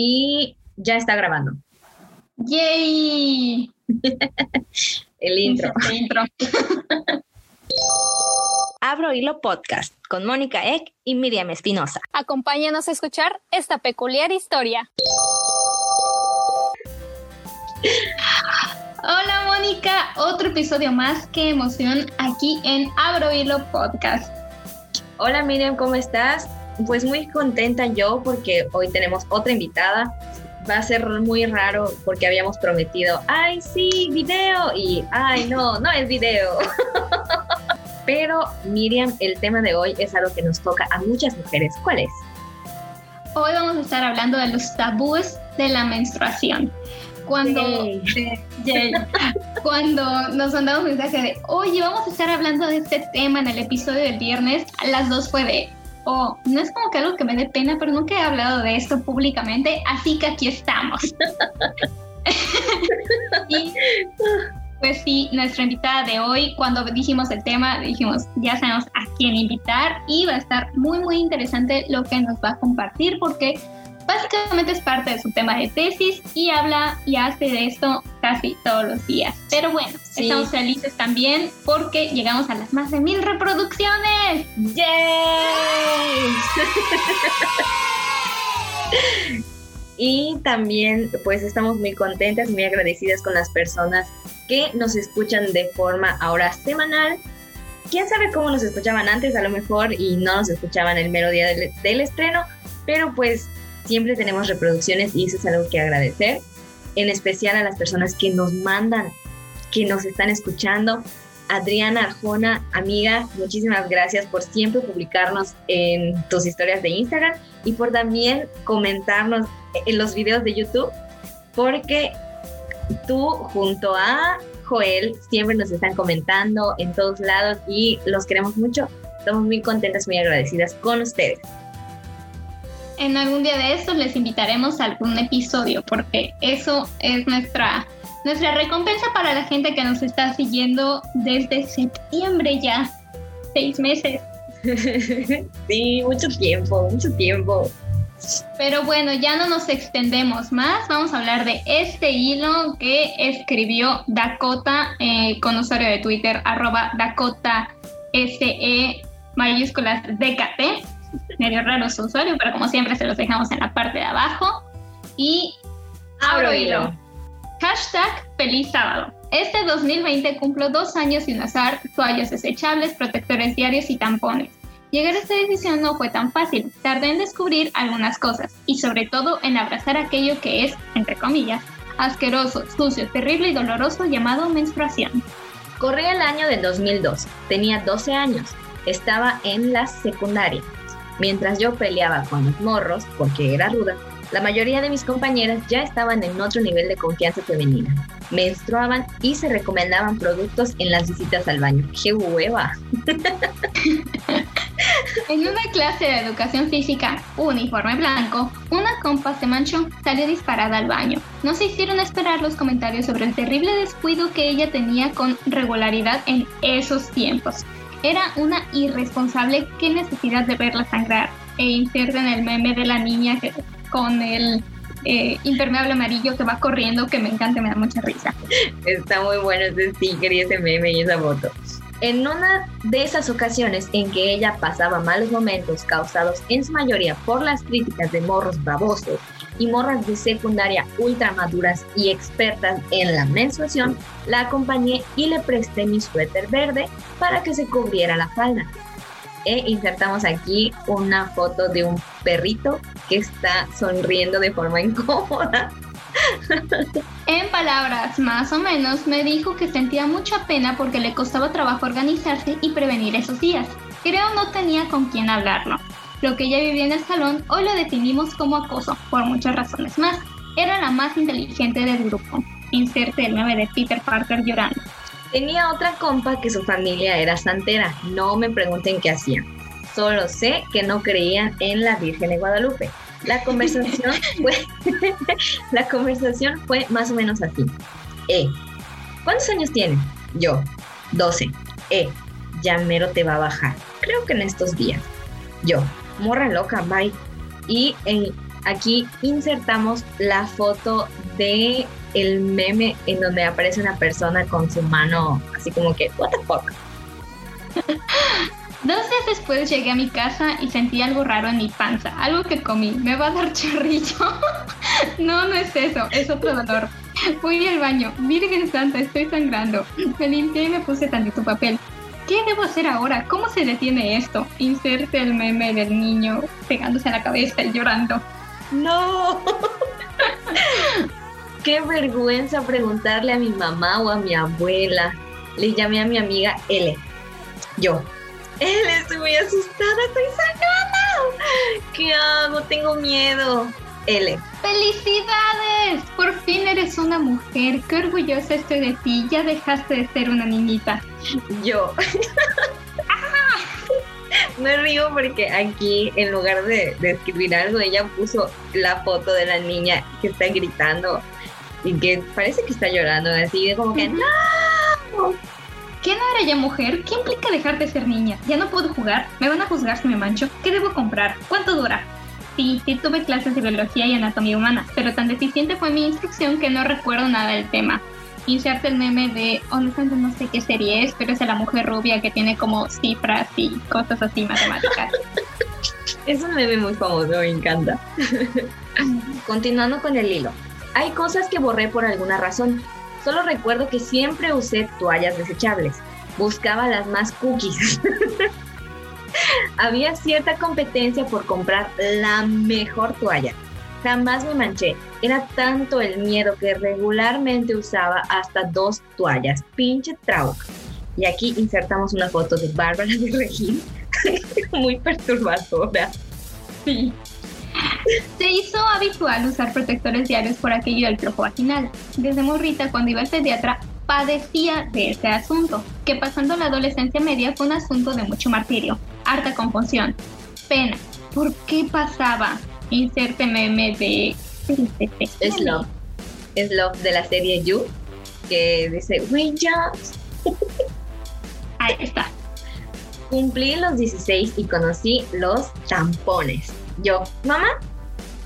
y ya está grabando. ¡Yay! El intro. El intro. Abro Hilo Podcast con Mónica Eck y Miriam Espinosa. Acompáñanos a escuchar esta peculiar historia. Hola Mónica, otro episodio más. Qué emoción aquí en Abro Hilo Podcast. Hola Miriam, ¿cómo estás? Pues muy contenta yo porque hoy tenemos otra invitada. Va a ser muy raro porque habíamos prometido, ay sí, video y ay no, no es video. Pero Miriam, el tema de hoy es algo que nos toca a muchas mujeres. ¿Cuál es? Hoy vamos a estar hablando de los tabúes de la menstruación. Cuando, cuando nos mandamos mensaje de, oye, vamos a estar hablando de este tema en el episodio del viernes, las dos fue de, oh, no es como que algo que me dé pena, pero nunca he hablado de esto públicamente, así que aquí estamos. y pues sí, nuestra invitada de hoy, cuando dijimos el tema, dijimos, ya sabemos a quién invitar y va a estar muy, muy interesante lo que nos va a compartir porque básicamente es parte de su tema de tesis y habla y hace de esto casi todos los días. Pero bueno, Sí. estamos felices también porque llegamos a las más de mil reproducciones. ¡Yay! y también pues estamos muy contentas, muy agradecidas con las personas que nos escuchan de forma ahora semanal. Quién sabe cómo nos escuchaban antes, a lo mejor, y no nos escuchaban el mero día del, del estreno, pero pues siempre tenemos reproducciones y eso es algo que agradecer, en especial a las personas que nos mandan, que nos están escuchando. Adriana Arjona, amiga, muchísimas gracias por siempre publicarnos en tus historias de Instagram y por también comentarnos en los videos de YouTube, porque tú junto a Joel siempre nos están comentando en todos lados y los queremos mucho. Estamos muy contentas, muy agradecidas con ustedes. En algún día de estos les invitaremos a algún episodio porque eso es nuestra, nuestra recompensa para la gente que nos está siguiendo desde septiembre ya, seis meses. sí, mucho tiempo, mucho tiempo. Pero bueno, ya no nos extendemos más. Vamos a hablar de este hilo que escribió Dakota eh, con usuario de Twitter, arroba Dakota SE mayúsculas DKT. Medio raro su usuario, pero como siempre se los dejamos en la parte de abajo. Y abro hilo. Hashtag feliz sábado. Este 2020 cumplo dos años sin usar toallas desechables, protectores diarios y tampones. Llegar a esta decisión no fue tan fácil. Tardé en descubrir algunas cosas y sobre todo en abrazar aquello que es, entre comillas, asqueroso, sucio, terrible y doloroso llamado menstruación. Corría el año del 2002. Tenía 12 años. Estaba en la secundaria. Mientras yo peleaba con los morros, porque era ruda, la mayoría de mis compañeras ya estaban en otro nivel de confianza femenina. Menstruaban y se recomendaban productos en las visitas al baño. ¡Qué hueva! En una clase de educación física, uniforme blanco, una compa se manchó, salió disparada al baño. No se hicieron esperar los comentarios sobre el terrible descuido que ella tenía con regularidad en esos tiempos. Era una irresponsable, qué necesidad de verla sangrar. E inserten el meme de la niña con el eh, impermeable amarillo que va corriendo, que me encanta, me da mucha risa. Está muy bueno ese sticker y ese meme y esa foto. En una de esas ocasiones en que ella pasaba malos momentos causados en su mayoría por las críticas de morros babosos y morras de secundaria ultra maduras y expertas en la menstruación, la acompañé y le presté mi suéter verde para que se cubriera la falda. E insertamos aquí una foto de un perrito que está sonriendo de forma incómoda. En palabras más o menos, me dijo que sentía mucha pena porque le costaba trabajo organizarse y prevenir esos días. Creo no tenía con quién hablarlo. Lo que ella vivía en el salón hoy lo definimos como acoso, por muchas razones más. Era la más inteligente del grupo. Inserte el meme de Peter Parker llorando. Tenía otra compa que su familia era santera. No me pregunten qué hacían. Solo sé que no creían en la Virgen de Guadalupe. La conversación fue, la conversación fue más o menos así. Eh, ¿cuántos años tienes? Yo, 12. Eh, ya mero te va a bajar. Creo que en estos días. Yo, morra loca, bye. Y en- aquí insertamos la foto de el meme en donde aparece una persona con su mano así como que, what the fuck. Dos días después llegué a mi casa y sentí algo raro en mi panza, algo que comí. Me va a dar chorrillo. no, no es eso, es otro dolor. Fui al baño. Virgen Santa, estoy sangrando. Me limpié y me puse tantito papel. ¿Qué debo hacer ahora? ¿Cómo se detiene esto? Inserte el meme del niño pegándose a la cabeza y llorando. No. Qué vergüenza preguntarle a mi mamá o a mi abuela. Le llamé a mi amiga L. Yo, él estoy muy asustada, estoy sangrando. ¿Qué hago? Tengo miedo. L. ¡Felicidades! Por fin eres una mujer. Qué orgullosa estoy de ti. Ya dejaste de ser una niñita. Yo. Me río porque aquí, en lugar de, de, escribir algo, ella puso la foto de la niña que está gritando y que parece que está llorando, así de como que ¡No! ¿Qué no era ya mujer? ¿Qué implica dejar de ser niña? ¿Ya no puedo jugar? ¿Me van a juzgar si me mancho? ¿Qué debo comprar? ¿Cuánto dura? Sí, sí tuve clases de biología y anatomía humana, pero tan deficiente fue mi instrucción que no recuerdo nada del tema. Inserte el meme de, honestamente no sé qué serie es, pero es de la mujer rubia que tiene como cifras y cosas así matemáticas. es un meme muy famoso, me encanta. Continuando con el hilo. Hay cosas que borré por alguna razón, Solo recuerdo que siempre usé toallas desechables. Buscaba las más cookies. Había cierta competencia por comprar la mejor toalla. Jamás me manché. Era tanto el miedo que regularmente usaba hasta dos toallas. Pinche trauca. Y aquí insertamos una foto de Bárbara de Regín. Muy perturbadora. Sí. Se hizo habitual usar protectores diarios por aquello del flujo vaginal. Desde morrita, cuando iba al pediatra, padecía de ese asunto, que pasando la adolescencia media fue un asunto de mucho martirio, harta confusión, pena. ¿Por qué pasaba? Inserte meme de... Es Love. Es Love de la serie You, que dice, we just... Ahí está. Cumplí los 16 y conocí los tampones. Yo, mamá,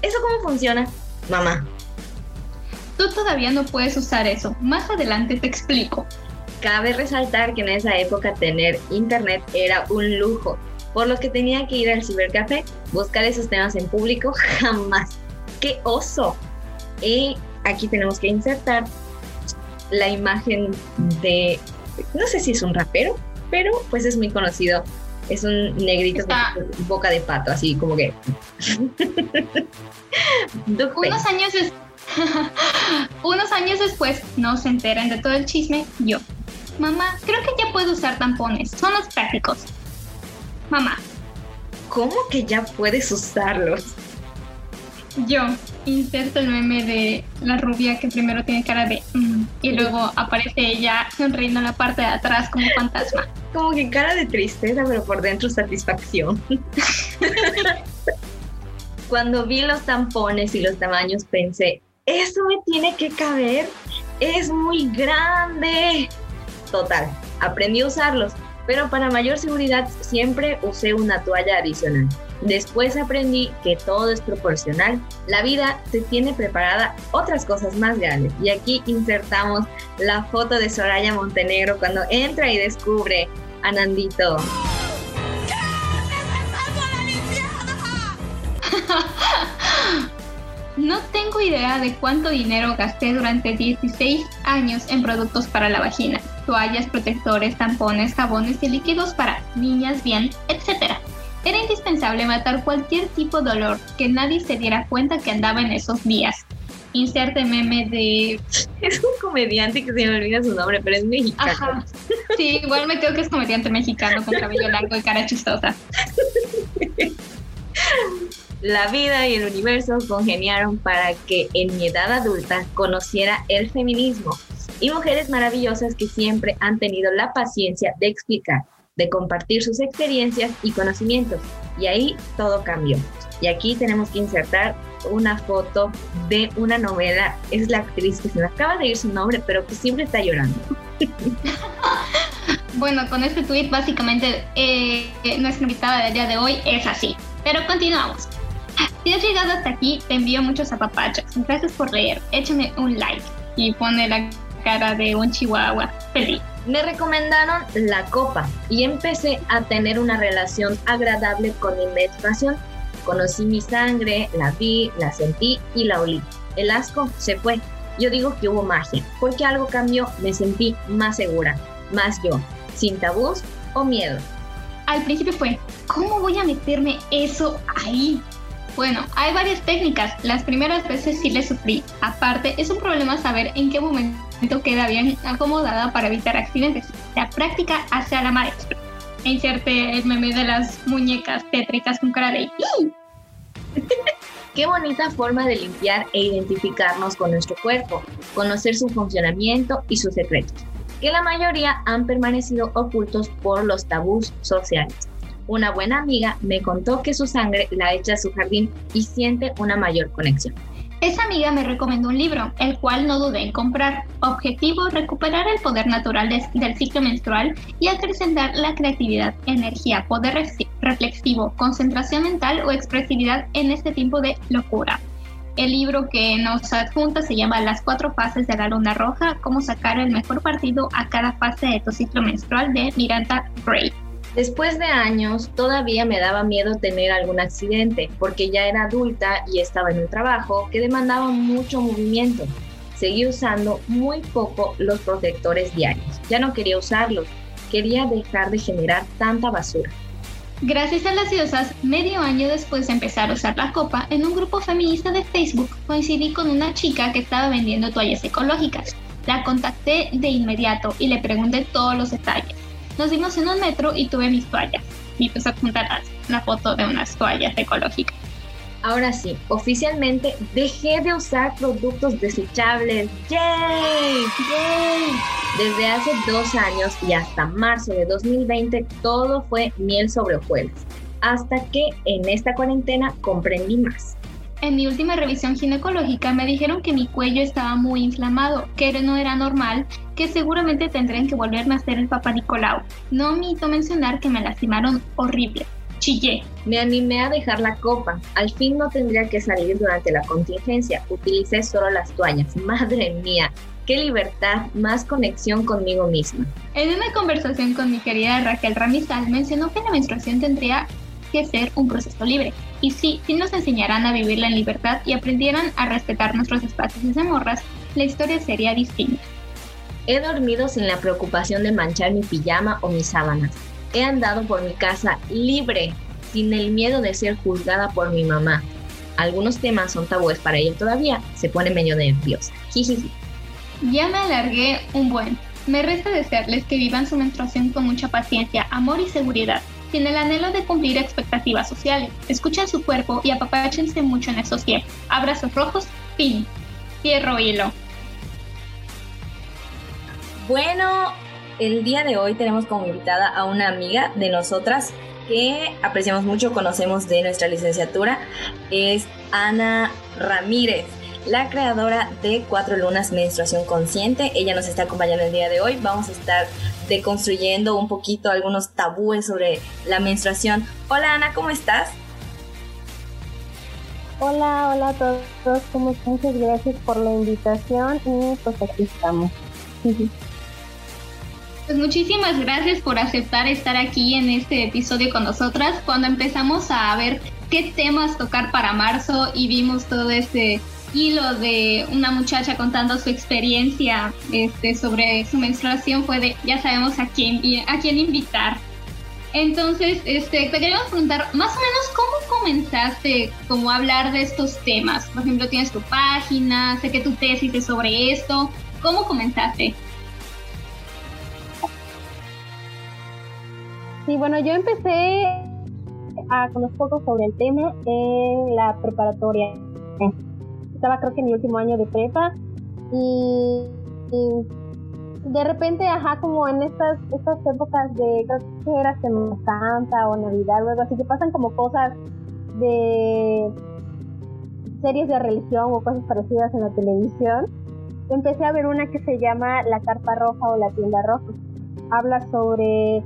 ¿eso cómo funciona? Mamá. Tú todavía no puedes usar eso. Más adelante te explico. Cabe resaltar que en esa época tener internet era un lujo, por lo que tenía que ir al cibercafé, buscar esos temas en público, jamás. ¡Qué oso! Y aquí tenemos que insertar la imagen de, no sé si es un rapero, pero pues es muy conocido es un negrito con boca de pato, así como que. unos años unos años después no se enteran de todo el chisme. Yo, mamá, creo que ya puedo usar tampones. Son los prácticos. Mamá. ¿Cómo que ya puedes usarlos? Yo inserto el meme de la rubia que primero tiene cara de mm", y luego aparece ella sonriendo en la parte de atrás como fantasma. Como que cara de tristeza, pero por dentro satisfacción. Cuando vi los tampones y los tamaños pensé, eso me tiene que caber, es muy grande. Total, aprendí a usarlos, pero para mayor seguridad siempre usé una toalla adicional. Después aprendí que todo es proporcional. La vida te tiene preparada otras cosas más grandes. Y aquí insertamos la foto de Soraya Montenegro cuando entra y descubre a Nandito. No tengo idea de cuánto dinero gasté durante 16 años en productos para la vagina, toallas, protectores, tampones, jabones y líquidos para niñas bien, etc. Era indispensable matar cualquier tipo de dolor, que nadie se diera cuenta que andaba en esos días. Inserte meme de... Es un comediante que se me olvida su nombre, pero es mexicano. Ajá. Sí, igual me creo que es comediante mexicano con cabello largo y cara chistosa. La vida y el universo congeniaron para que en mi edad adulta conociera el feminismo y mujeres maravillosas que siempre han tenido la paciencia de explicar de compartir sus experiencias y conocimientos. Y ahí todo cambió. Y aquí tenemos que insertar una foto de una novela. Es la actriz que se me acaba de ir su nombre, pero que siempre está llorando. bueno, con este tweet básicamente eh, nuestra invitada del día de hoy es así. Pero continuamos. Si has llegado hasta aquí, te envío muchos apapachos. Gracias por leer. Échame un like y pone la cara de un chihuahua feliz. Me recomendaron la copa y empecé a tener una relación agradable con mi menstruación. Conocí mi sangre, la vi, la sentí y la olí. El asco se fue. Yo digo que hubo magia, porque algo cambió, me sentí más segura, más yo, sin tabús o miedo. Al principio fue, ¿cómo voy a meterme eso ahí? Bueno, hay varias técnicas. Las primeras veces sí le sufrí. Aparte, es un problema saber en qué momento queda bien acomodada para evitar accidentes. La práctica hace a la maestra. E inserte el meme de las muñecas tétricas con cara de Qué bonita forma de limpiar e identificarnos con nuestro cuerpo, conocer su funcionamiento y sus secretos, que la mayoría han permanecido ocultos por los tabús sociales. Una buena amiga me contó que su sangre la echa a su jardín y siente una mayor conexión. Esa amiga me recomendó un libro, el cual no dudé en comprar. Objetivo, recuperar el poder natural del ciclo menstrual y acrecentar la creatividad, energía, poder reflexivo, concentración mental o expresividad en este tiempo de locura. El libro que nos adjunta se llama Las cuatro fases de la luna roja, cómo sacar el mejor partido a cada fase de tu ciclo menstrual de Miranda Gray. Después de años, todavía me daba miedo tener algún accidente, porque ya era adulta y estaba en un trabajo que demandaba mucho movimiento. Seguí usando muy poco los protectores diarios. Ya no quería usarlos. Quería dejar de generar tanta basura. Gracias a las diosas, medio año después de empezar a usar la copa, en un grupo feminista de Facebook coincidí con una chica que estaba vendiendo toallas ecológicas. La contacté de inmediato y le pregunté todos los detalles. Nos dimos en un metro y tuve mis toallas. Y pues adjuntarás la foto de unas toallas ecológicas. Ahora sí, oficialmente dejé de usar productos desechables. ¡Yay! ¡Yay! Desde hace dos años y hasta marzo de 2020 todo fue miel sobre hojuelas. Hasta que en esta cuarentena comprendí más. En mi última revisión ginecológica me dijeron que mi cuello estaba muy inflamado, que no era normal, que seguramente tendrían que volverme a hacer el papá Nicolau. No omito mencionar que me lastimaron horrible. Chillé. Me animé a dejar la copa. Al fin no tendría que salir durante la contingencia. Utilicé solo las toallas. Madre mía, qué libertad, más conexión conmigo misma. En una conversación con mi querida Raquel Ramizal mencionó que la menstruación tendría que ser un proceso libre. Y sí, si nos enseñaran a vivirla en libertad y aprendieran a respetar nuestros espacios de morras, la historia sería distinta. He dormido sin la preocupación de manchar mi pijama o mis sábanas. He andado por mi casa libre, sin el miedo de ser juzgada por mi mamá. Algunos temas son tabúes para ella todavía, se pone medio nerviosa. Ya me alargué un buen. Me resta desearles que vivan su menstruación con mucha paciencia, amor y seguridad sin el anhelo de cumplir expectativas sociales. Escuchen su cuerpo y apapáchense mucho en esos tiempos. Abrazos rojos, fin. Cierro hilo. Bueno, el día de hoy tenemos como invitada a una amiga de nosotras que apreciamos mucho, conocemos de nuestra licenciatura, es Ana Ramírez la creadora de Cuatro Lunas Menstruación Consciente. Ella nos está acompañando el día de hoy. Vamos a estar deconstruyendo un poquito algunos tabúes sobre la menstruación. Hola Ana, ¿cómo estás? Hola, hola a todos, ¿cómo están? Muchas gracias por la invitación y pues aquí estamos. Pues muchísimas gracias por aceptar estar aquí en este episodio con nosotras. Cuando empezamos a ver qué temas tocar para marzo y vimos todo este hilo de una muchacha contando su experiencia este, sobre su menstruación fue de ya sabemos a quién, a quién invitar. Entonces, este, te queríamos preguntar más o menos cómo comenzaste como a hablar de estos temas. Por ejemplo, tienes tu página, sé que tu tesis es sobre esto. ¿Cómo comenzaste? Sí, bueno, yo empecé a conocer poco sobre el tema en la preparatoria estaba creo que en mi último año de prepa y, de repente, ajá, como en estas, estas épocas de, creo que era Semana Santa o Navidad o algo así, que pasan como cosas de series de religión o cosas parecidas en la televisión, empecé a ver una que se llama La Carpa Roja o La Tienda Roja. Habla sobre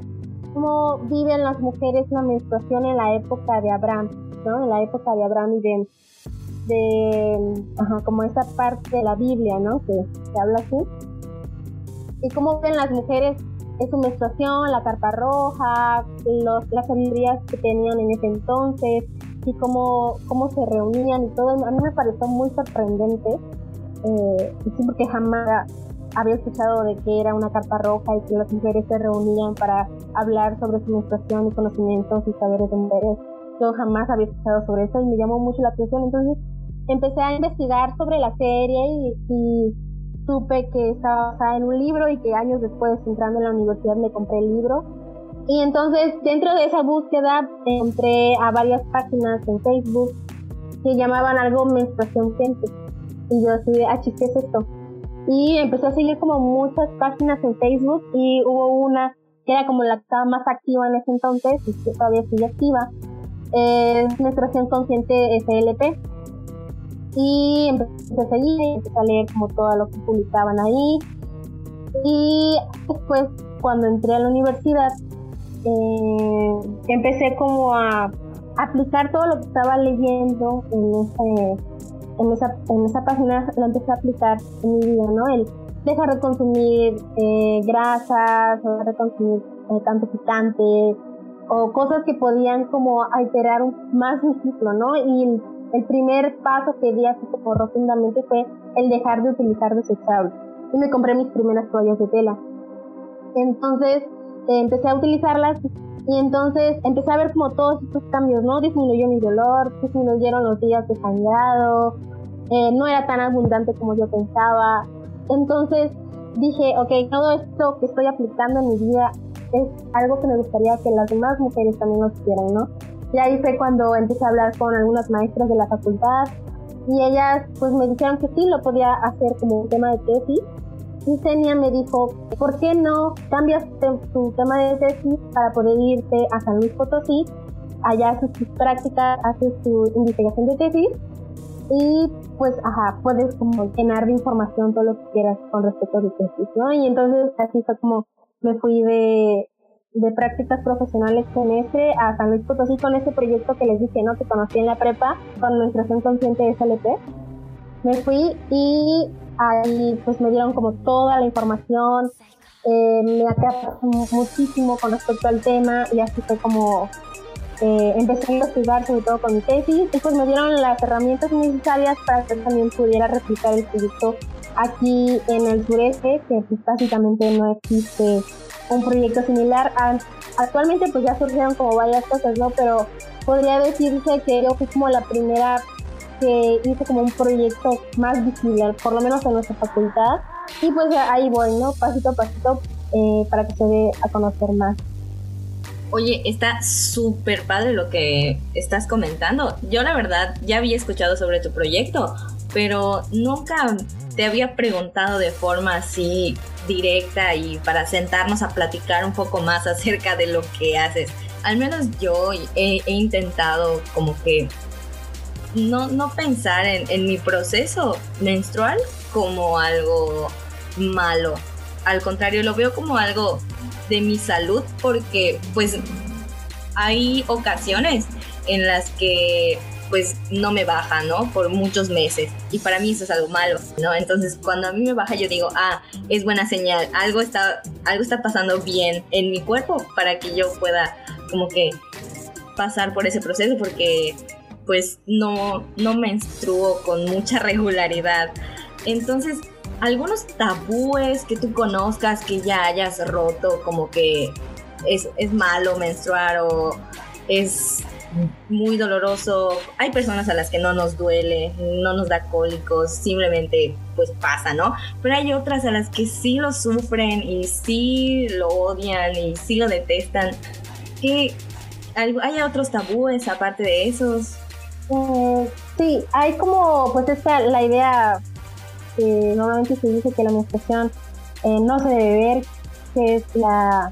cómo viven las mujeres la menstruación en la época de Abraham ¿no? En la época de Abraham y de, de ajá, como esa parte de la Biblia, ¿no? Que se habla así. Y cómo ven las mujeres en su menstruación, la carpa roja, los, las sabidurías que tenían en ese entonces y cómo, cómo se reunían y todo. A mí me pareció muy sorprendente. Eh, porque jamás había escuchado de que era una carpa roja y que las mujeres se reunían para hablar sobre su menstruación y conocimientos y saberes de mujeres. Yo jamás había escuchado sobre eso y me llamó mucho la atención. Entonces empecé a investigar sobre la serie y, supe que estaba basada en un libro y que años después, entrando en la universidad, me compré el libro. Y entonces, dentro de esa búsqueda, entré a varias páginas en Facebook que llamaban algo menstruación gente. Y yo así ah, ¿qué es esto? y empecé a seguir como muchas páginas en Facebook y hubo una que era como la que estaba más activa en ese entonces y que todavía sigue activa, es Menstruación Consciente SLP. Y empecé a seguir, empecé a leer como todo lo que publicaban ahí. Y después, cuando entré a la universidad, eh, empecé como a aplicar todo lo que estaba leyendo en ese en esa, en esa página la empecé a aplicar en mi vida, ¿no? El dejar de consumir eh, grasas, dejar de consumir eh, tanto picante, o cosas que podían como alterar más un ciclo, ¿no? Y el, primer paso que di así como rotundamente fue el dejar de utilizar desechables. Y me compré mis primeras toallas de tela. Entonces eh, empecé a utilizarlas y entonces empecé a ver como todos estos cambios, ¿no? Disminuyó mi dolor, disminuyeron los días de sangrado, eh, no era tan abundante como yo pensaba. Entonces dije, ok, todo esto que estoy aplicando en mi vida es algo que me gustaría que las demás mujeres también lo hicieran, ¿no? Y ahí fue cuando empecé a hablar con algunas maestras de la facultad y ellas pues me dijeron que sí lo podía hacer como un tema de tesis y Senia me dijo, ¿por qué no cambias tu tema de tesis para poder irte a San Luis Potosí? Allá haces tus prácticas, haces tu investigación de tesis y pues, ajá, puedes como llenar de información todo lo que quieras con respecto a tu tesis, ¿no? Y entonces así fue como me fui de, de prácticas profesionales con ese a San Luis Potosí con ese proyecto que les dije, ¿no? Que conocí en la prepa con menstruación consciente de SLP. Me fui y ahí pues me dieron como toda la información, eh, me atrapó muchísimo con respecto al tema y así fue como eh, empecé a investigar sobre todo con mi tesis y pues me dieron las herramientas necesarias para que también pudiera replicar el proyecto aquí en el sureste, que pues básicamente no existe un proyecto similar. Actualmente pues ya surgieron como varias cosas, ¿no? Pero podría decirse que yo fui como la primera que hice como un proyecto más visible, por lo menos en nuestra facultad. Y pues ahí voy, ¿no? Pasito a pasito eh, para que se dé a conocer más. Oye, está súper padre lo que estás comentando. Yo la verdad ya había escuchado sobre tu proyecto, pero nunca te había preguntado de forma así directa y para sentarnos a platicar un poco más acerca de lo que haces. Al menos yo he intentado como que no, no pensar en, mi proceso menstrual como algo malo. Al contrario, lo veo como algo de mi salud porque pues hay ocasiones en las que pues no me baja, ¿no? Por muchos meses. Y para mí eso es algo malo, ¿no? Entonces cuando a mí me baja yo digo, ah, es buena señal, algo está, algo está pasando bien en mi cuerpo para que yo pueda como que pasar por ese proceso porque pues no, no menstruo con mucha regularidad. Entonces, algunos tabúes que tú conozcas que ya hayas roto, como que es, malo menstruar o es muy doloroso. Hay personas a las que no nos duele, no nos da cólicos, simplemente pues pasa, ¿no? Pero hay otras a las que sí lo sufren y sí lo odian y sí lo detestan. ¿Qué, ¿Hay otros tabúes aparte de esos? Eh, sí, hay como, pues esta, la idea que normalmente se dice que la menstruación eh, no se debe ver, que es la,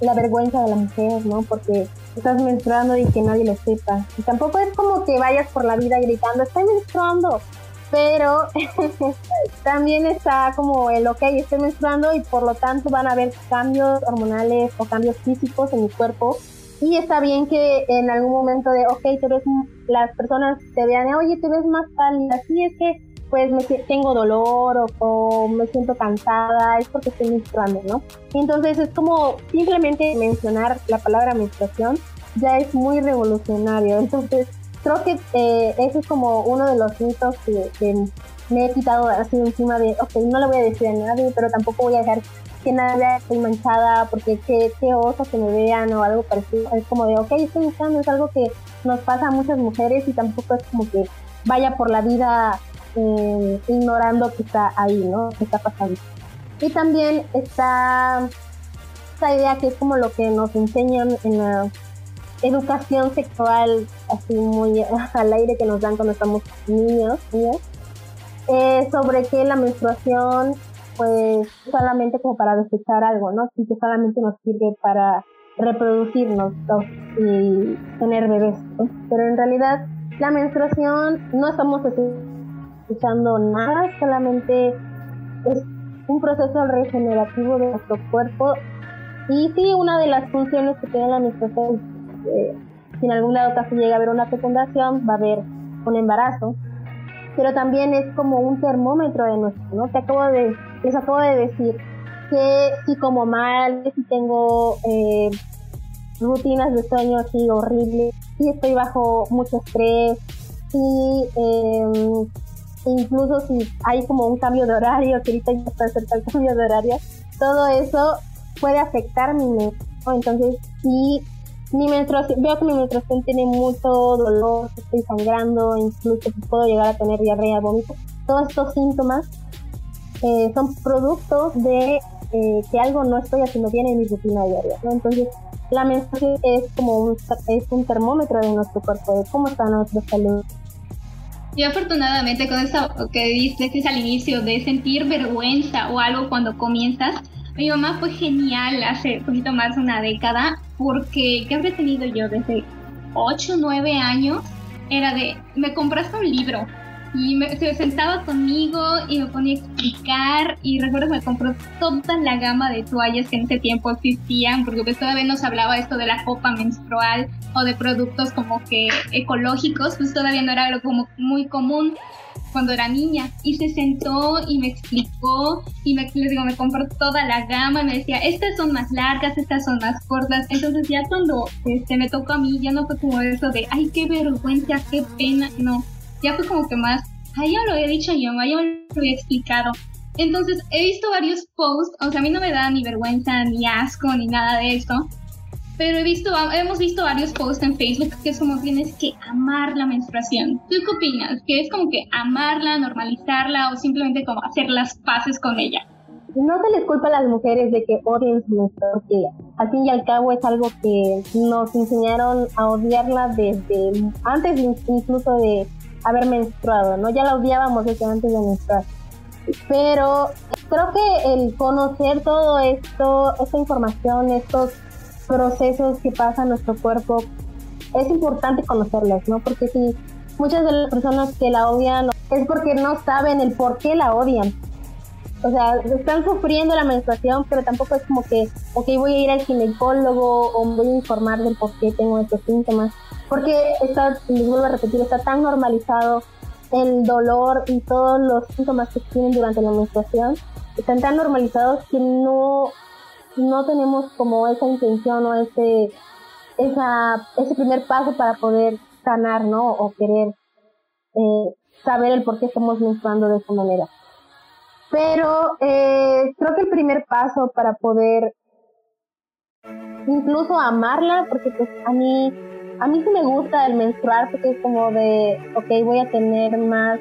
la vergüenza de la mujer, ¿no? Porque estás menstruando y que nadie lo sepa. Y tampoco es como que vayas por la vida gritando, estoy menstruando, pero también está como el, ok, estoy menstruando y por lo tanto van a haber cambios hormonales o cambios físicos en mi cuerpo. Y está bien que en algún momento de, ok, te ves, las personas te vean, oye, te ves más pálida, así es que pues me tengo dolor o, me siento cansada, es porque estoy menstruando, ¿no? Entonces es como simplemente mencionar la palabra menstruación ya es muy revolucionario. Entonces creo que eh, ese es como uno de los mitos que, me he quitado así encima de, ok, no le voy a decir a nadie, pero tampoco voy a dejar que que estoy manchada porque qué, qué oso que me vean o algo parecido. Es como de, ok, estoy menstruando, es algo que nos pasa a muchas mujeres y tampoco es como que vaya por la vida eh, ignorando que está ahí, ¿no? Que está pasando. Y también está esta idea que es como lo que nos enseñan en la educación sexual, así muy al aire que nos dan cuando estamos niños, eh, sobre que la menstruación, pues solamente como para desechar algo, ¿no? Sí que solamente nos sirve para reproducirnos y tener bebés, pero en realidad la menstruación no estamos escuchando nada, solamente es un proceso regenerativo de nuestro cuerpo. Y sí, una de las funciones que tiene la menstruación, eh, si en algún lado caso llega a haber una fecundación, va a haber un embarazo. Pero también es como un termómetro de nuestro, ¿no? Te acabo de, les acabo de decir que si como mal, si tengo eh, rutinas de sueño así horribles, si estoy bajo mucho estrés, si eh, incluso si hay como un cambio de horario, que ahorita ya está cerca el cambio de horario, todo eso puede afectar mi menstruación. Entonces, si mi menstruación, veo que mi menstruación tiene mucho dolor, estoy sangrando, incluso puedo llegar a tener diarrea, vómito, todos estos síntomas eh, son productos de eh, que algo no estoy haciendo bien en mi rutina diaria. Entonces, la menstruación es como un, es un termómetro de nuestro cuerpo, de cómo está nuestra salud. Yo afortunadamente con eso que dices al inicio de sentir vergüenza o algo cuando comienzas, mi mamá fue genial hace poquito más de una década porque ¿qué habré tenido yo desde 8 o 9 años? Era de, me compraste un libro y se sentaba conmigo y me ponía a explicar y recuerdo que me compró toda la gama de toallas que en ese tiempo existían porque pues todavía nos hablaba esto de la copa menstrual o de productos como que ecológicos pues todavía no era algo como muy común cuando era niña y se sentó y me explicó y me, les digo, me compró toda la gama y me decía, estas son más largas, estas son más cortas. Entonces ya cuando este, me tocó a mí, ya no fue como eso de, ay, qué vergüenza, qué pena, no ya fue como que más, ay, ya lo he dicho yo, ya lo he explicado. Entonces, he visto varios posts, o sea, a mí no me da ni vergüenza, ni asco, ni nada de esto, pero he visto, hemos visto varios posts en Facebook que es como tienes que amar la menstruación. ¿Tú qué opinas? ¿Que es como que amarla, normalizarla o simplemente como hacer las paces con ella? No se les culpa a las mujeres de que odien su menstruación, porque al fin y al cabo es algo que nos enseñaron a odiarla desde antes incluso de haber menstruado, ¿no? Ya la odiábamos desde antes de menstruar. Pero creo que el conocer todo esto, esta información, estos procesos que pasa en nuestro cuerpo, es importante conocerlos, ¿no? Porque si muchas de las personas que la odian es porque no saben el por qué la odian. O sea, están sufriendo la menstruación, pero tampoco es como que, ok, voy a ir al ginecólogo o voy a informar del por qué tengo estos síntomas porque está, vuelvo a repetir, está tan normalizado el dolor y todos los síntomas que tienen durante la menstruación, están tan normalizados que no, no tenemos como esa intención o ese, esa, ese primer paso para poder sanar, ¿no? O querer eh, saber el por qué estamos menstruando de esa manera. Pero eh, creo que el primer paso para poder incluso amarla, porque pues a mí a mí sí me gusta el menstruar porque es como de, ok, voy a tener más,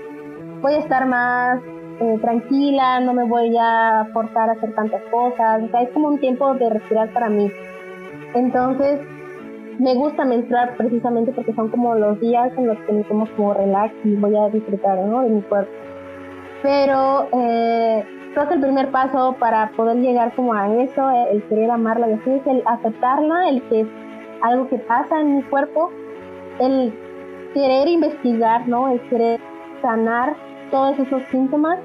voy a estar más eh, tranquila, no me voy a forzar a hacer tantas cosas, o sea, es como un tiempo de respirar para mí. Entonces, me gusta menstruar precisamente porque son como los días en los que me tomo como relax y voy a disfrutar ¿no? de mi cuerpo. Pero eh, creo que el primer paso para poder llegar como a eso, el querer amarla y es el aceptarla, el que algo que pasa en mi cuerpo, el querer investigar, ¿no? El querer sanar todos esos síntomas,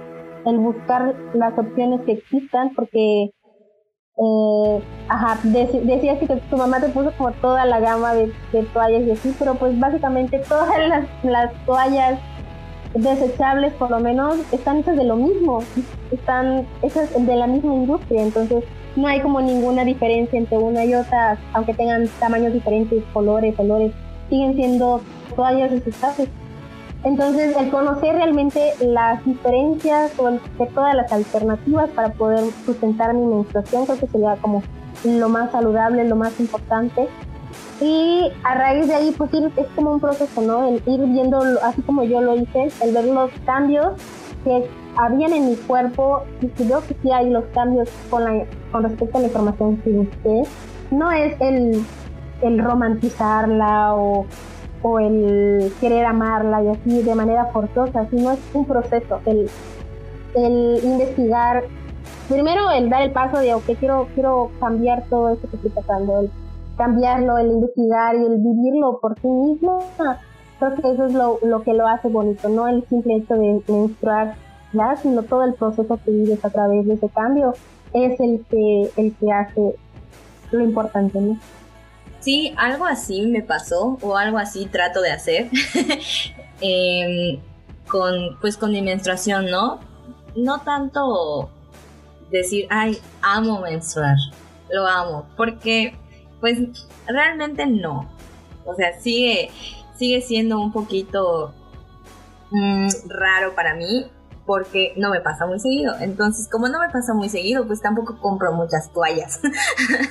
el buscar las opciones que existan, porque eh, ajá, decías que tu mamá te puso como toda la gama de, toallas y así, pero pues básicamente todas las, las toallas desechables por lo menos están hechas de lo mismo, están hechas de la misma industria, entonces no hay como ninguna diferencia entre una y otra, aunque tengan tamaños diferentes, colores, olores, siguen siendo toallas desechables. Entonces, el conocer realmente las diferencias de todas las alternativas para poder sustentar mi menstruación, creo que sería como lo más saludable, lo más importante. Y a raíz de ahí, pues ir, es como un proceso, ¿no? El ir viendo, así como yo lo hice, el ver los cambios que habían en mi cuerpo, y si veo que sí hay los cambios con, la, con respecto a la información que usted, no es el, el romantizarla o o el querer amarla y así de manera forzosa, sino es un proceso, el, el investigar, primero el dar el paso de, ok, quiero, quiero cambiar todo esto que estoy pasando, el cambiarlo, el investigar y el vivirlo por sí mismo, creo que eso es lo, lo que lo hace bonito, no el simple hecho de menstruar ya, sino todo el proceso que vives a través de ese cambio es el que, el que hace lo importante, ¿no? Sí, algo así me pasó o algo así trato de hacer em, con, pues con mi menstruación, ¿no? No tanto decir, ay, amo menstruar, lo amo, porque pues realmente no. O sea, sigue, sigue siendo un poquito mm, raro para mí porque no me pasa muy seguido. Entonces, como no me pasa muy seguido, pues tampoco compro muchas toallas.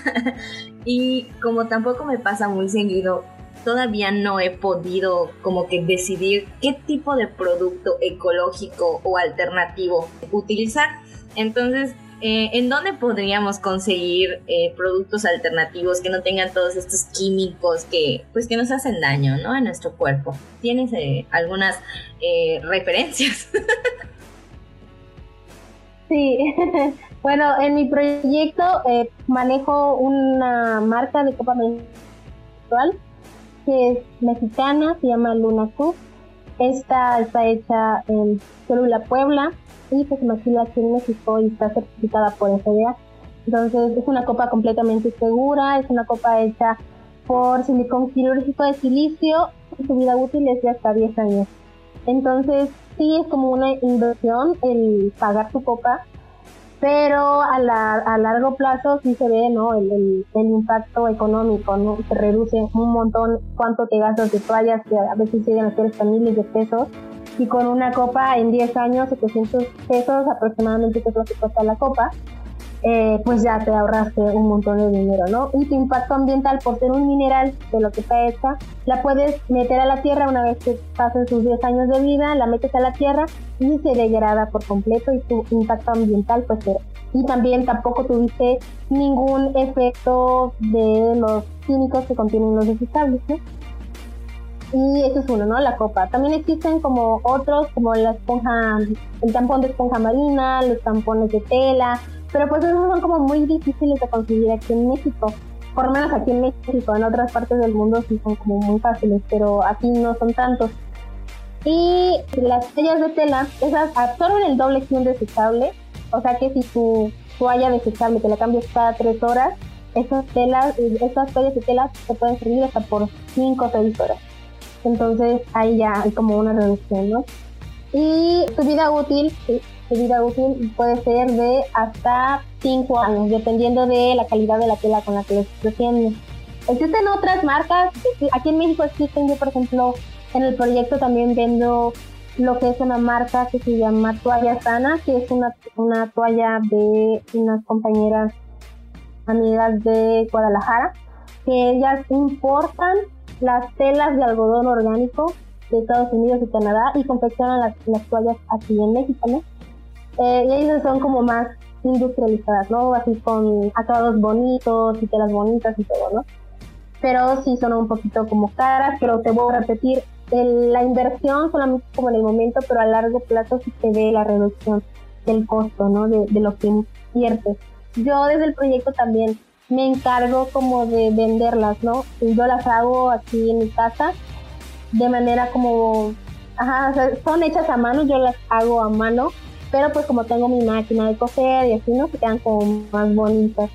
y como tampoco me pasa muy seguido, todavía no he podido como que decidir qué tipo de producto ecológico o alternativo utilizar. Entonces, eh, ¿en dónde podríamos conseguir eh, productos alternativos que no tengan todos estos químicos que, pues, que nos hacen daño ¿no? a nuestro cuerpo? ¿Tienes eh, algunas referencias? Sí, bueno, en mi proyecto eh, manejo una marca de copa menstrual que es mexicana, se llama Luna Cup. Esta está hecha en Célula Puebla y pues maquila aquí en México y está certificada por FDA. Entonces es una copa completamente segura, es una copa hecha por silicón quirúrgico de silicio y su vida útil es de hasta 10 años. Entonces sí es como una inversión el pagar tu copa, pero a, a largo plazo sí se ve ¿no? El, el, impacto económico, ¿no? se reduce un montón cuánto te gastas de toallas, que a veces llegan a ser hasta miles de pesos, y con una copa en 10 años, 700 pesos aproximadamente que es lo que cuesta la copa, eh, pues ya te ahorraste un montón de dinero, ¿no? Y tu impacto ambiental por ser un mineral de lo que está hecha, la puedes meter a la tierra una vez que pasen sus 10 años de vida, la metes a la tierra y se degrada por completo y tu impacto ambiental pues cero. Y también tampoco tuviste ningún efecto de los químicos que contienen los desechables, ¿no? Y eso es uno, ¿no? La copa. También existen como otros, como la esponja, el tampón de esponja marina, los tampones de tela, pero pues esos son como muy difíciles de conseguir aquí en México. Por lo menos aquí en México, en otras partes del mundo sí son como muy fáciles, pero aquí no son tantos. Y las toallas de tela, esas absorben el doble que un desechable. O sea que si tu toalla desechable te la cambias cada tres horas, esas telas, esas toallas de tela te pueden servir hasta por cinco o seis horas. Entonces ahí ya hay como una reducción, ¿no? Y tu vida útil, su vida útil puede ser de hasta 5 años, dependiendo de la calidad de la tela con la que lo estés. Existen otras marcas, aquí en México existen, yo por ejemplo, en el proyecto también vendo lo que es una marca que se llama Toalla Sana, que es una, una toalla de unas compañeras amigas de Guadalajara, que ellas importan las telas de algodón orgánico de Estados Unidos y Canadá y confeccionan las, las toallas aquí en México, ¿no? Eh, y ellas son como más industrializadas, ¿no? Así con acabados bonitos y telas bonitas y todo, ¿no? Pero sí son un poquito como caras, pero te voy a repetir, la inversión solamente como en el momento, pero a largo plazo sí se ve la reducción del costo, ¿no? De, de lo que inviertes. Yo desde el proyecto también me encargo como de venderlas, ¿no? Yo las hago aquí en mi casa de manera como, ajá, o sea, son hechas a mano, yo las hago a mano pero pues como tengo mi máquina de coser y así, ¿no? Se quedan como más bonitas.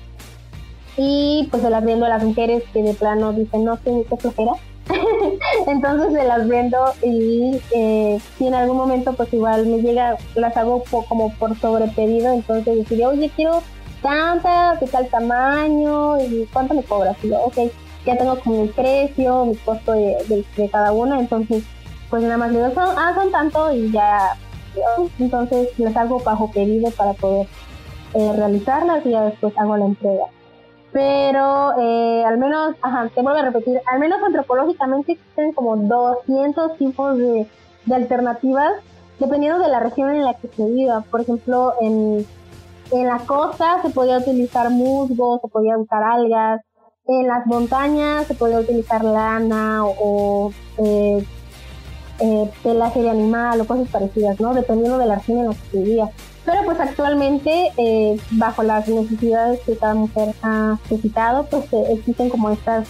y pues se las vendo a las mujeres que de plano dicen no sé qué flojera entonces se las vendo y eh, si en algún momento pues igual me llega las hago como por sobrepedido entonces decidí oye quiero tantas de tal tamaño y cuánto me cobras y yo ok ya tengo como mi precio mi costo de, de, cada una entonces pues nada más le digo son, ah son tanto y ya entonces les hago bajo pedido para poder eh, realizarlas y ya después hago la entrega. Pero eh, al menos, ajá, te vuelvo a repetir, al menos antropológicamente existen como 200 tipos de, alternativas dependiendo de la región en la que se viva. Por ejemplo, en, en la costa se podía utilizar musgo, se podía usar algas, en las montañas se podía utilizar lana o, eh, eh, pelaje de animal o cosas parecidas, ¿no? Dependiendo de la región en la que vivía. Pero pues actualmente, eh, bajo las necesidades que cada mujer ha necesitado, pues eh, existen como estas,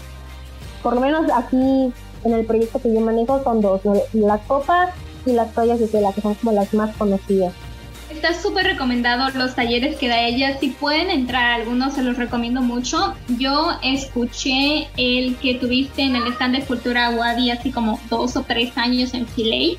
por lo menos aquí en el proyecto que yo manejo son dos, las copas y las toallas de tela, que son como las más conocidas. Está súper recomendado los talleres que da ella. Si pueden entrar algunos, se los recomiendo mucho. Yo escuché el que tuviste en el stand de Cultura Wadi hace como dos o tres años en Filey.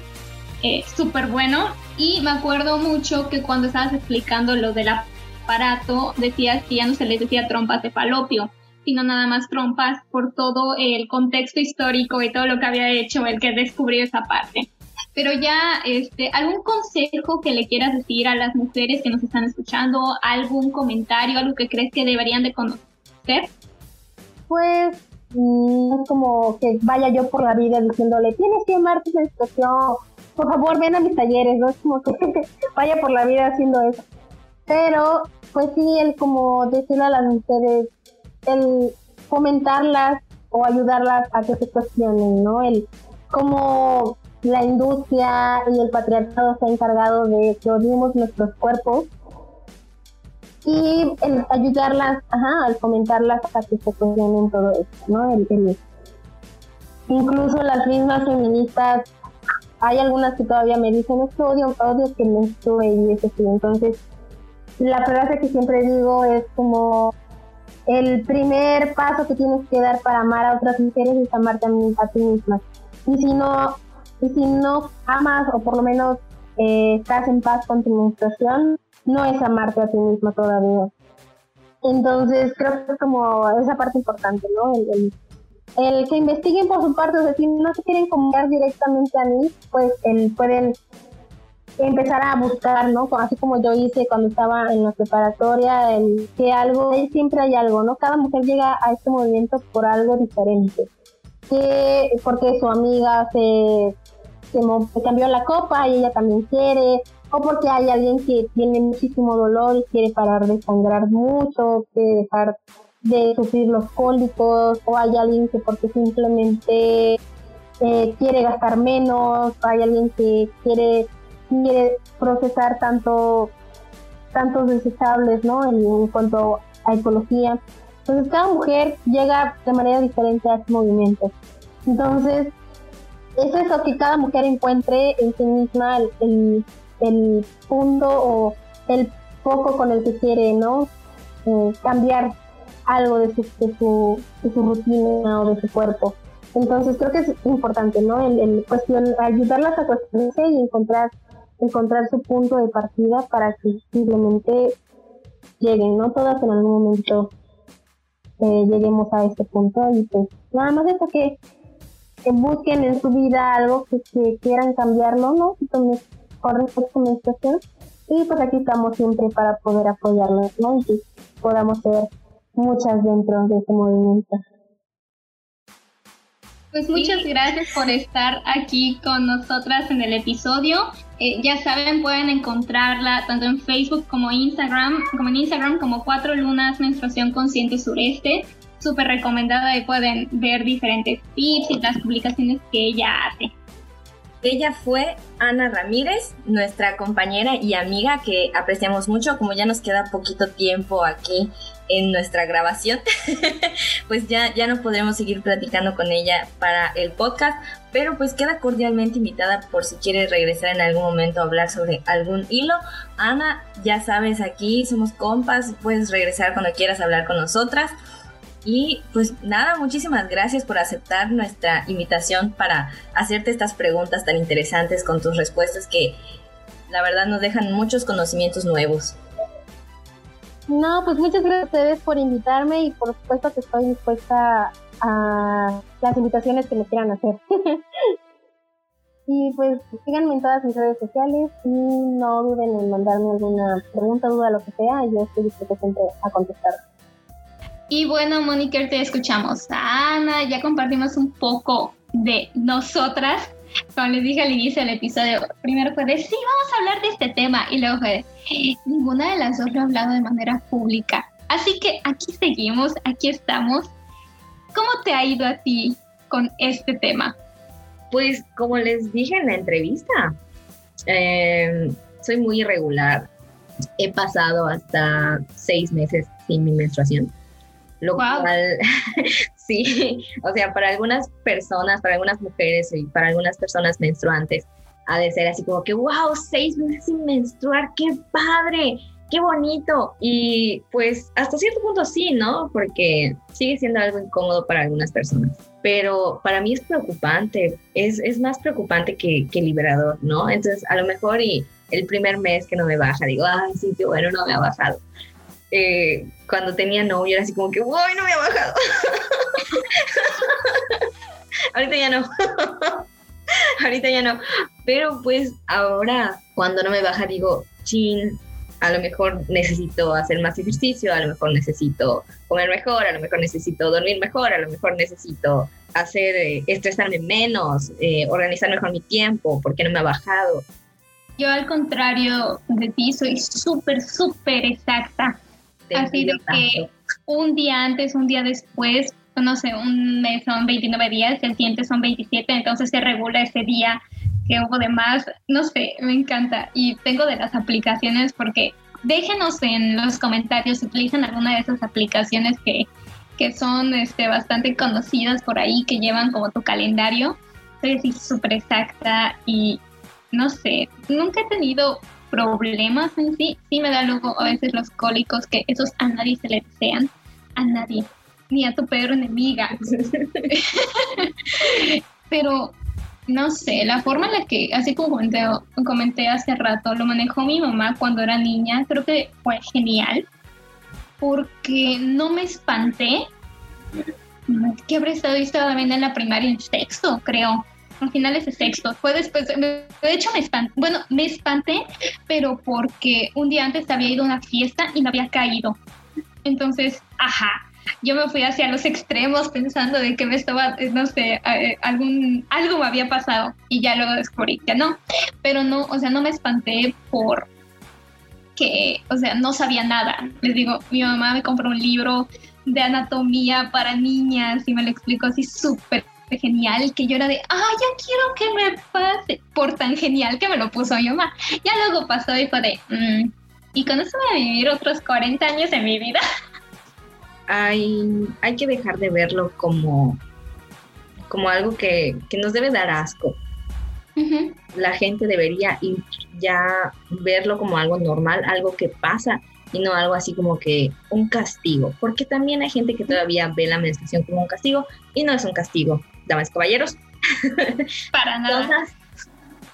Eh, súper bueno. Y me acuerdo mucho que cuando estabas explicando lo del aparato, decías que ya no se les decía trompas de falopio, sino nada más trompas por todo el contexto histórico y todo lo que había hecho el que descubrió esa parte. Pero ya, este, ¿algún consejo que le quieras decir a las mujeres que nos están escuchando? ¿Algún comentario, algo que crees que deberían de conocer? Pues mm, es como que vaya yo por la vida diciéndole, tienes que amarte esa situación, por favor ven a mis talleres, no es como que vaya por la vida haciendo eso. Pero, pues sí, el como decirle a las mujeres, el fomentarlas o ayudarlas a que se cuestionen, ¿no? El como la industria y el patriarcado se ha encargado de que odiemos nuestros cuerpos y el ayudarlas, ajá, al fomentarlas a que se cuestionen todo esto, ¿no? El, incluso las mismas feministas hay algunas que todavía me dicen, es odio, odio que me estuve y eso sí. Entonces, la frase que siempre digo es como el primer paso que tienes que dar para amar a otras mujeres es amarte a, ti misma. Y si no, y si no amas o por lo menos eh, estás en paz con tu menstruación, no es amarte a ti misma todavía. Entonces creo que es como esa parte importante, ¿no? el, el que investiguen por su parte, o sea, si no se quieren comunicar directamente a mí, pues el, pueden empezar a buscar, ¿no? Así como yo hice cuando estaba en la preparatoria, el que algo, siempre hay algo, ¿no? Cada mujer llega a este movimiento por algo diferente. Que porque su amiga se, se, cambió la copa y ella también quiere, o porque hay alguien que tiene muchísimo dolor y quiere parar de sangrar mucho, que dejar de sufrir los cólicos o hay alguien que porque simplemente eh, quiere gastar menos, hay alguien que quiere, quiere procesar tanto tantos desechables ¿no? En, cuanto a ecología. Entonces cada mujer llega de manera diferente a este movimiento. Entonces es eso que cada mujer encuentre en sí misma el, el, punto o el foco con el que quiere ¿no? Eh, cambiar algo de su, de su, de su rutina o de su cuerpo. Entonces creo que es importante, ¿no? El, cuestión, ayudarlas a cuestionarse y encontrar, encontrar su punto de partida para que simplemente lleguen, ¿no? Todas en algún momento eh, lleguemos a este punto y pues nada más eso que, que busquen en su vida algo que, quieran cambiarlo, ¿no? Entonces, corren su menstruación y pues aquí estamos siempre para poder apoyarlos, ¿no? Y que podamos ser muchas dentro de este movimiento. Pues muchas gracias por estar aquí con nosotras en el episodio. Eh, ya saben, pueden encontrarla tanto en Facebook como Instagram, como en Instagram como Cuatro Lunas Menstruación Consciente Sureste. Súper recomendada y pueden ver diferentes tips y las publicaciones que ella hace. Ella fue Ana Ramírez, nuestra compañera y amiga que apreciamos mucho, como ya nos queda poquito tiempo aquí en nuestra grabación, pues ya, ya no podremos seguir platicando con ella para el podcast, pero pues queda cordialmente invitada por si quiere regresar en algún momento a hablar sobre algún hilo. Ana, ya sabes, aquí somos compas, puedes regresar cuando quieras hablar con nosotras. Y pues nada, muchísimas gracias por aceptar nuestra invitación para hacerte estas preguntas tan interesantes con tus respuestas que la verdad nos dejan muchos conocimientos nuevos. No, pues muchas gracias a ustedes por invitarme y por supuesto que estoy dispuesta a las invitaciones que me quieran hacer. y pues síganme en todas mis redes sociales y no duden en mandarme alguna pregunta, duda, lo que sea, y yo estoy dispuesta siempre a contestar. Y bueno, Mónica, te escuchamos Ana, ya compartimos un poco de nosotras. Como les dije al inicio del episodio, primero fue de sí, vamos a hablar de este tema, y luego fue de ninguna de las dos lo ha hablado de manera pública. Así que aquí seguimos, aquí estamos. ¿Cómo te ha ido a ti con este tema? Pues como les dije en la entrevista, eh, soy muy irregular. He pasado hasta seis meses sin mi menstruación lo cual sí, o sea, para algunas personas, para algunas mujeres y para algunas personas menstruantes, ha de ser así como que, wow, seis meses sin menstruar, qué padre, qué bonito. Y pues hasta cierto punto sí, ¿no? Porque sigue siendo algo incómodo para algunas personas. Pero para mí es preocupante, es, es más preocupante que, que liberador, ¿no? Entonces, a lo mejor y el primer mes que no me baja, digo, ay, sí, qué bueno, no me ha bajado eh, cuando tenía novio era así como que, ¡Uy, no me ha bajado! Ahorita ya no. Ahorita ya no. Pero pues ahora, cuando no me baja, digo, chin, a lo mejor necesito hacer más ejercicio, a lo mejor necesito comer mejor, a lo mejor necesito dormir mejor, a lo mejor necesito hacer, eh, estresarme menos, eh, organizar mejor mi tiempo, porque no me ha bajado. Yo al contrario de ti soy súper, súper exacta. Así de que un día antes, un día después, no sé, un mes son 29 días, el siguiente son 27, entonces se regula ese día que hubo de más. No sé, me encanta. Y tengo de las aplicaciones porque déjenos en los comentarios si utilizan alguna de esas aplicaciones que, que son este, bastante conocidas por ahí, que llevan como tu calendario. Soy súper exacta y no sé, nunca he tenido problemas en sí, sí me da luego a veces los cólicos que esos a nadie se le desean, a nadie, ni a tu peor enemiga. Pero no sé, la forma en la que, así como comenté, comenté hace rato, lo manejó mi mamá cuando era niña, creo que fue genial, porque no me espanté. Que habré estado, yo estaba también en la primaria en sexto, creo al final ese sexto. Fue después, de hecho me espanté, bueno, me espanté, pero porque un día antes había ido a una fiesta y me había caído. Entonces, ajá, yo me fui hacia los extremos pensando de que me estaba, no sé, eh, algún, algo me había pasado y ya luego descubrí que no. Pero no, o sea, no me espanté por que, o sea, no sabía nada. Les digo, mi mamá me compró un libro de anatomía para niñas y me lo explicó así súper genial que yo era de, ah, ya quiero que me pase, por tan genial que me lo puso mi mamá. Ya luego pasó y fue de, mm, y con eso voy a vivir otros 40 años en mi vida. Hay, hay que dejar de verlo como, como algo que, que nos debe dar asco. La gente debería ya verlo como algo normal, algo que pasa y no algo así como que un castigo, porque también hay gente que todavía ve la menstruación como un castigo y no es un castigo, damas y caballeros. Para nada.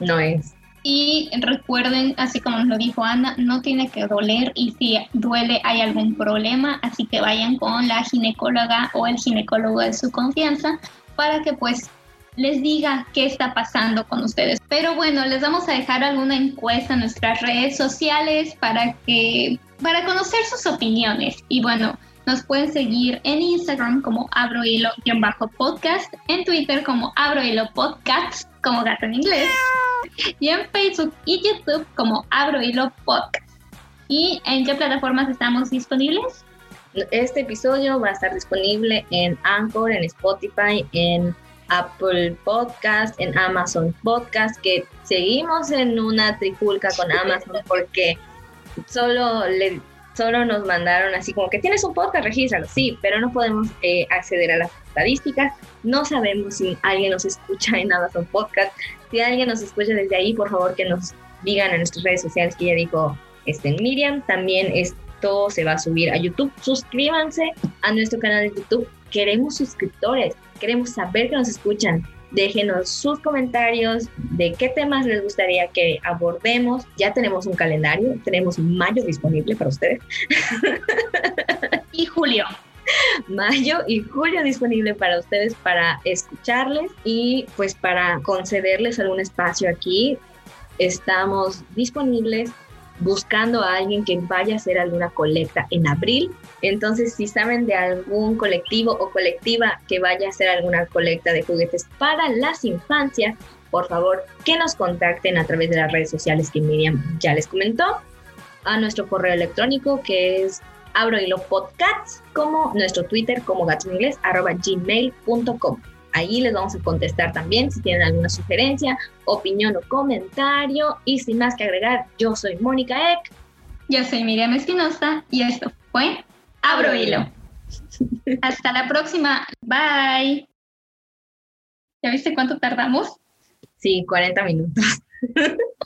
no es. Y recuerden, así como nos lo dijo Ana, no tiene que doler y si duele hay algún problema, así que vayan con la ginecóloga o el ginecólogo de su confianza para que pues les diga qué está pasando con ustedes. Pero bueno, les vamos a dejar alguna encuesta en nuestras redes sociales para que para conocer sus opiniones. Y bueno, nos pueden seguir en Instagram como abrohilo-podcast, en Twitter como abrohilo podcast, como gato en inglés, y en Facebook y YouTube como abrohilo podcast. ¿Y en qué plataformas estamos disponibles? Este episodio va a estar disponible en Anchor, en Spotify, en Apple Podcast, en Amazon Podcast, que seguimos en una trifulca con Amazon porque solo le solo nos mandaron así como que tienes un podcast, regístralo, sí, pero no podemos eh, acceder a las estadísticas. No sabemos si alguien nos escucha en Amazon Podcast. Si alguien nos escucha desde ahí, por favor que nos digan en nuestras redes sociales que ya dijo este, Miriam. También es, todo se va a subir a YouTube. Suscríbanse a nuestro canal de YouTube. Queremos suscriptores, queremos saber que nos escuchan. Déjenos sus comentarios de qué temas les gustaría que abordemos. Ya tenemos un calendario, tenemos mayo disponible para ustedes. y julio. Mayo y julio disponible para ustedes para escucharles y pues para concederles algún espacio aquí. Estamos disponibles buscando a alguien que vaya a hacer alguna colecta en abril. Entonces, si saben de algún colectivo o colectiva que vaya a hacer alguna colecta de juguetes para las infancias, por favor, que nos contacten a través de las redes sociales que Miriam ya les comentó, a nuestro correo electrónico que es abrohilopodcasts, como nuestro Twitter como gato en inglés, arroba gmail.com. Ahí les vamos a contestar también si tienen alguna sugerencia, opinión o comentario. Y sin más que agregar, yo soy Mónica Eck. Yo soy Miriam Espinosa y esto fue Abro Hilo. Hasta la próxima. Bye. ¿Ya viste cuánto tardamos? Sí, 40 minutos.